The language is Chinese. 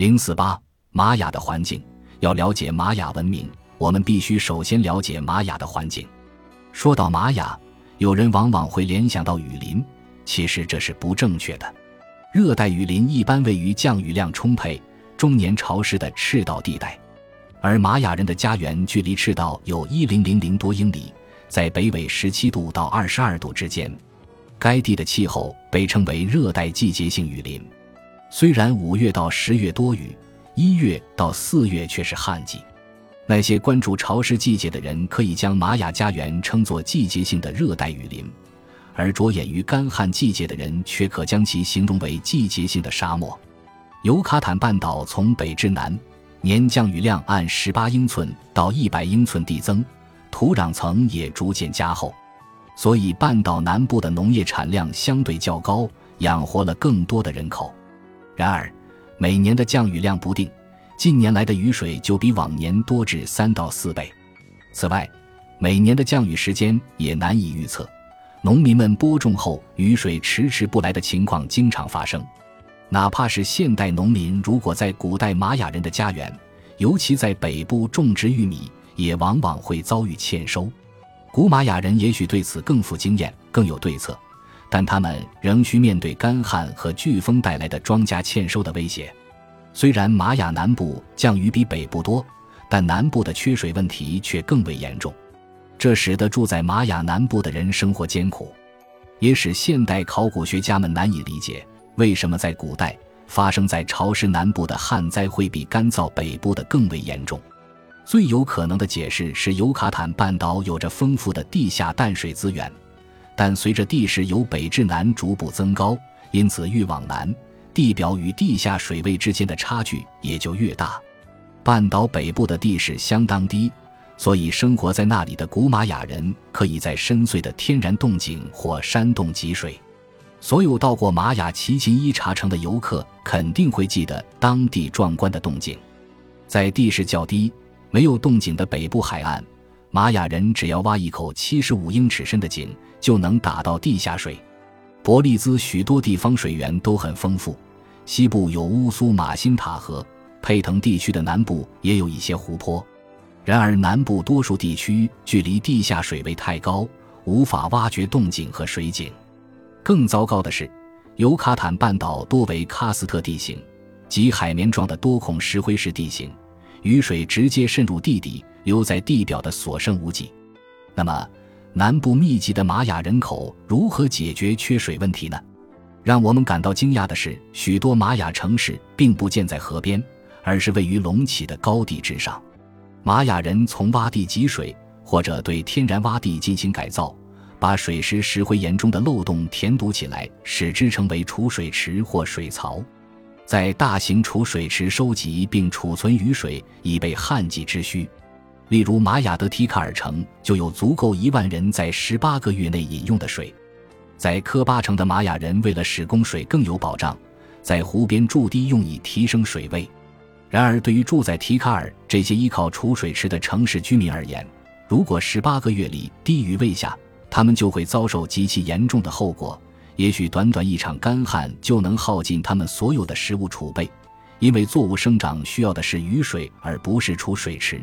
零四八玛雅的环境，要了解玛雅文明，我们必须首先了解玛雅的环境。说到玛雅，有人往往会联想到雨林，其实这是不正确的。热带雨林一般位于降雨量充沛、终年潮湿的赤道地带，而玛雅人的家园距离赤道有一零零零多英里，在北纬十七度到二十二度之间。该地的气候被称为热带季节性雨林。虽然五月到十月多雨，一月到四月却是旱季。那些关注潮湿季节的人可以将玛雅家园称作季节性的热带雨林，而着眼于干旱季节的人却可将其形容为季节性的沙漠。尤卡坦半岛从北至南，年降雨量按十八英寸到一百英寸递增，土壤层也逐渐加厚，所以半岛南部的农业产量相对较高，养活了更多的人口。然而，每年的降雨量不定，近年来的雨水就比往年多至三到四倍。此外，每年的降雨时间也难以预测，农民们播种后雨水迟迟不来的情况经常发生。哪怕是现代农民，如果在古代玛雅人的家园，尤其在北部种植玉米，也往往会遭遇欠收。古玛雅人也许对此更富经验，更有对策。但他们仍需面对干旱和飓风带来的庄稼欠收的威胁。虽然玛雅南部降雨比北部多，但南部的缺水问题却更为严重，这使得住在玛雅南部的人生活艰苦，也使现代考古学家们难以理解为什么在古代发生在潮湿南部的旱灾会比干燥北部的更为严重。最有可能的解释是尤卡坦半岛有着丰富的地下淡水资源。但随着地势由北至南逐步增高，因此越往南，地表与地下水位之间的差距也就越大。半岛北部的地势相当低，所以生活在那里的古玛雅人可以在深邃的天然洞井或山洞汲水。所有到过玛雅奇琴伊察城的游客肯定会记得当地壮观的洞井。在地势较低、没有洞井的北部海岸。玛雅人只要挖一口七十五英尺深的井，就能打到地下水。伯利兹许多地方水源都很丰富，西部有乌苏马辛塔河，佩腾地区的南部也有一些湖泊。然而，南部多数地区距离地下水位太高，无法挖掘洞井和水井。更糟糕的是，尤卡坦半岛多为喀斯特地形，即海绵状的多孔石灰石地形，雨水直接渗入地底。留在地表的所剩无几。那么，南部密集的玛雅人口如何解决缺水问题呢？让我们感到惊讶的是，许多玛雅城市并不建在河边，而是位于隆起的高地之上。玛雅人从洼地汲水，或者对天然洼地进行改造，把水石石灰岩中的漏洞填堵起来，使之成为储水池或水槽，在大型储水池收集并储存雨水，以备旱季之需。例如，玛雅德提卡尔城就有足够一万人在十八个月内饮用的水。在科巴城的玛雅人为了使供水更有保障，在湖边筑堤用以提升水位。然而，对于住在提卡尔这些依靠储水池的城市居民而言，如果十八个月里低于未下，他们就会遭受极其严重的后果。也许短短一场干旱就能耗尽他们所有的食物储备，因为作物生长需要的是雨水，而不是储水池。